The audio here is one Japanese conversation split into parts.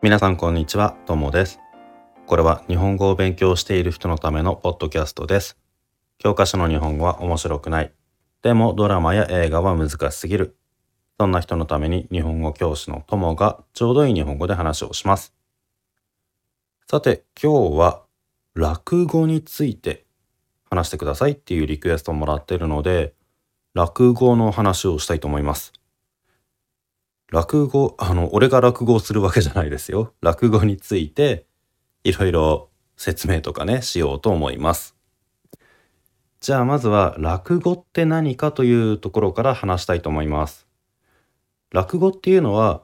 皆さんこんにちは、ともです。これは日本語を勉強している人のためのポッドキャストです。教科書の日本語は面白くない。でもドラマや映画は難しすぎる。そんな人のために日本語教師のともがちょうどいい日本語で話をします。さて、今日は落語について話してくださいっていうリクエストをもらっているので、落語の話をしたいと思います。落語、あの、俺が落語をするわけじゃないですよ。落語について、いろいろ説明とかね、しようと思います。じゃあまずは、落語って何かというところから話したいと思います。落語っていうのは、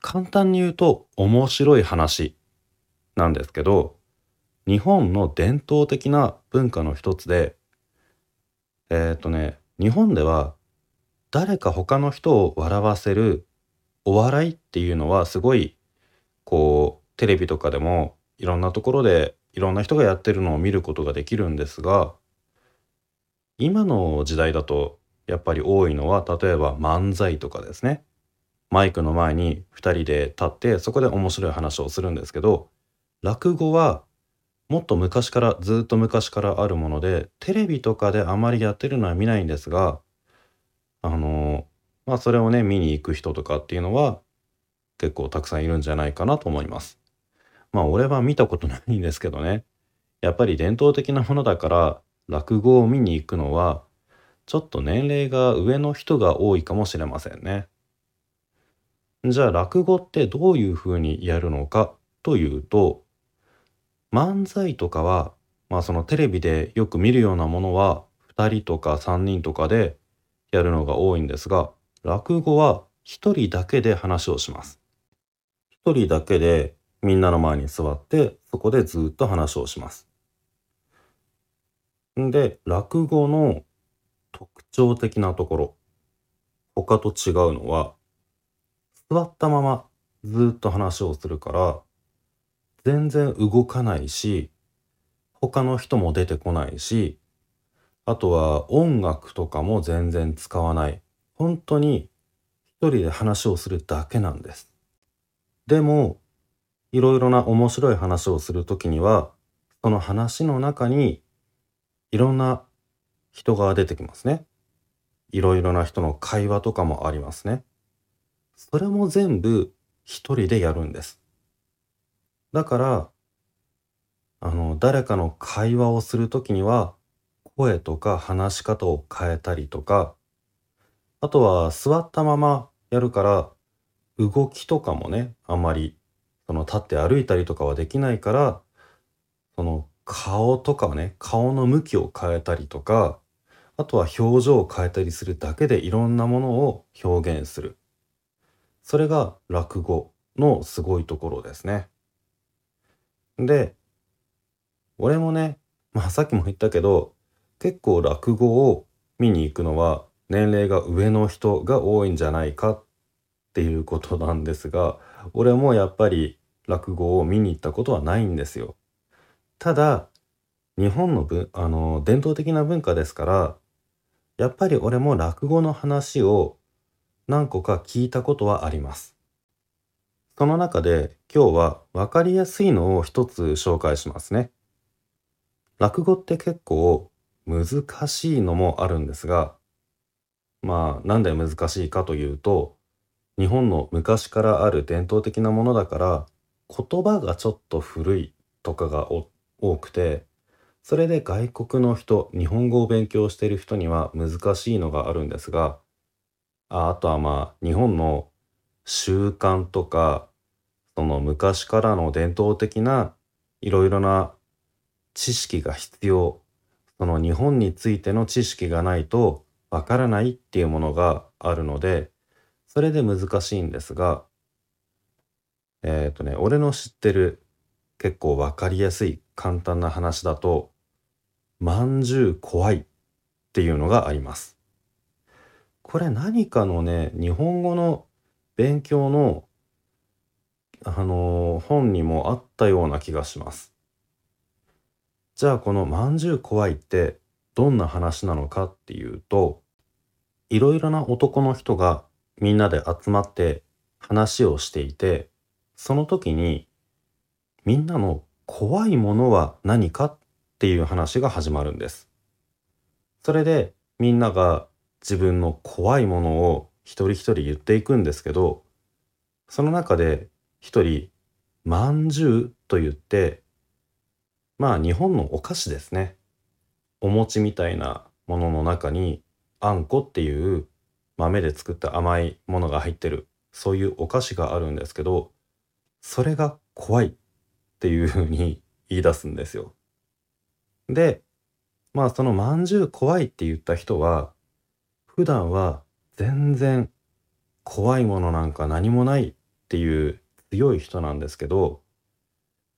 簡単に言うと面白い話なんですけど、日本の伝統的な文化の一つで、えっ、とね、日本では誰か他の人を笑わせるお笑いっていうのはすごいこうテレビとかでもいろんなところでいろんな人がやってるのを見ることができるんですが今の時代だとやっぱり多いのは例えば漫才とかですね。マイクの前に2人で立ってそこで面白い話をするんですけど落語はもっと昔からずっと昔からあるものでテレビとかであまりやってるのは見ないんですがあのまあそれをね見に行く人とかっていうのは結構たくさんいるんじゃないかなと思います。まあ俺は見たことないんですけどねやっぱり伝統的なものだから落語を見に行くのはちょっと年齢が上の人が多いかもしれませんね。じゃあ落語ってどういうふうにやるのかというと漫才とかはまあそのテレビでよく見るようなものは2人とか3人とかでやるのが多いんですが落語は1人だけで話をします。1人だけでみんなの前に座ってそこでずっと話をします。んで落語の特徴的なところ他と違うのは座ったままずっと話をするから全然動かないし他の人も出てこないしあとは音楽とかも全然使わない本当に一人で話をするだけなんです。でもいろいろな面白い話をするときにはその話の中にいろんな人が出てきますね。いろいろな人の会話とかもありますね。それも全部一人でやるんです。だからあの誰かの会話をするときには声とか話し方を変えたりとかあとは座ったままやるから動きとかもねあんまりその立って歩いたりとかはできないからその顔とかね顔の向きを変えたりとかあとは表情を変えたりするだけでいろんなものを表現する。それが落語のすごいところですね。で俺もねまあさっきも言ったけど結構落語を見に行くのは年齢が上の人が多いんじゃないかっていうことなんですが俺もやっぱり落語を見に行ったことはないんですよ。ただ日本のぶあの伝統的な文化ですからやっぱり俺も落語の話を何個か聞いたことはあります。その中で今日は分かりやすいのを一つ紹介しますね。落語って結構難しいのもあるんですがまあなんで難しいかというと日本の昔からある伝統的なものだから言葉がちょっと古いとかが多くてそれで外国の人日本語を勉強している人には難しいのがあるんですがああとはまあ日本の習慣とかその昔からの伝統的ないろいろな知識が必要。その日本についての知識がないとわからないっていうものがあるのでそれで難しいんですがえっ、ー、とね俺の知ってる結構わかりやすい簡単な話だと「まんじゅう怖い」っていうのがあります。これ何かのね日本語の勉強のあのー、本にもあったような気がします。じゃあこの「まんじゅう怖い」ってどんな話なのかっていうといろいろな男の人がみんなで集まって話をしていてその時にみんなの怖いものは何かっていう話が始まるんです。それでみんなが自分の怖いものを一人一人言っていくんですけどその中で一人「まんじゅう」と言ってまあ日本のお菓子ですねお餅みたいなものの中にあんこっていう豆で作った甘いものが入ってるそういうお菓子があるんですけどそれが怖いっていうふうに 言い出すんですよ。でまあそのまんじゅう怖いって言った人は普段は全然怖いものなんか何もないっていう強い人なんですけど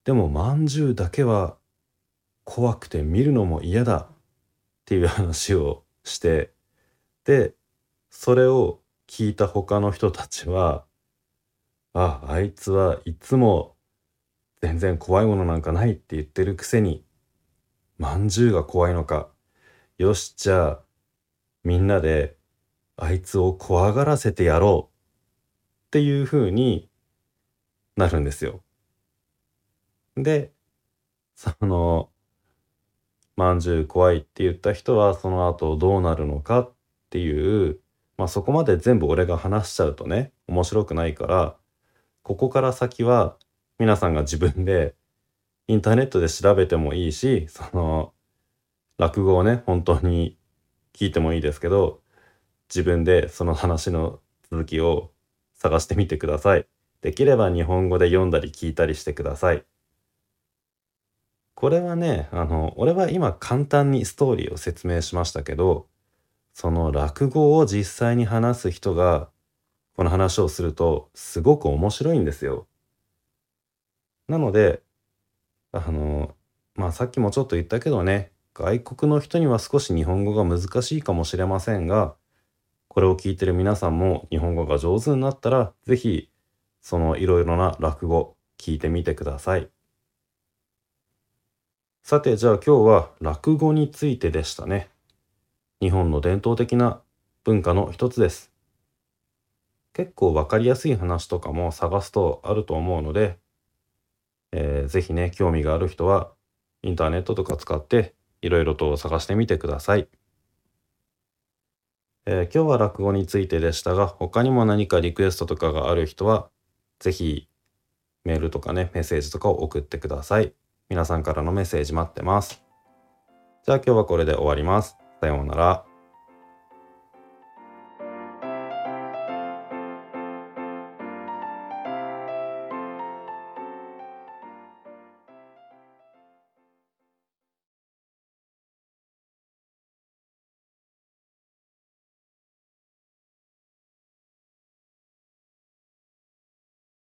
でもまんじゅうだけは怖くて見るのも嫌だっていう話をしてでそれを聞いた他の人たちはああいつはいつも全然怖いものなんかないって言ってるくせにまんじゅうが怖いのかよしじゃあみんなであいつを怖がらせてやろうっていう風になるんですよ。でそのまんじゅう怖いって言った人はその後どうなるのかっていうまあそこまで全部俺が話しちゃうとね面白くないからここから先は皆さんが自分でインターネットで調べてもいいしその落語をね本当に聞いてもいいですけど自分でその話の続きを探してみてください。できれば日本語で読んだり聞いたりしてください。これはね、あの、俺は今簡単にストーリーを説明しましたけど、その落語を実際に話す人が、この話をすると、すごく面白いんですよ。なので、あの、まあさっきもちょっと言ったけどね、外国の人には少し日本語が難しいかもしれませんが、これを聞いてる皆さんも日本語が上手になったら、是非そのいろいろな落語聞いてみてください。さて、じゃあ今日は落語についてでしたね。日本の伝統的な文化の一つです。結構わかりやすい話とかも探すとあると思うので、えー、ぜひね、興味がある人はインターネットとか使っていろいろと探してみてください。えー、今日は落語についてでしたが、他にも何かリクエストとかがある人は、ぜひメールとかね、メッセージとかを送ってください。皆さんからのメッセージ待ってます。じゃあ今日はこれで終わります。さようなら。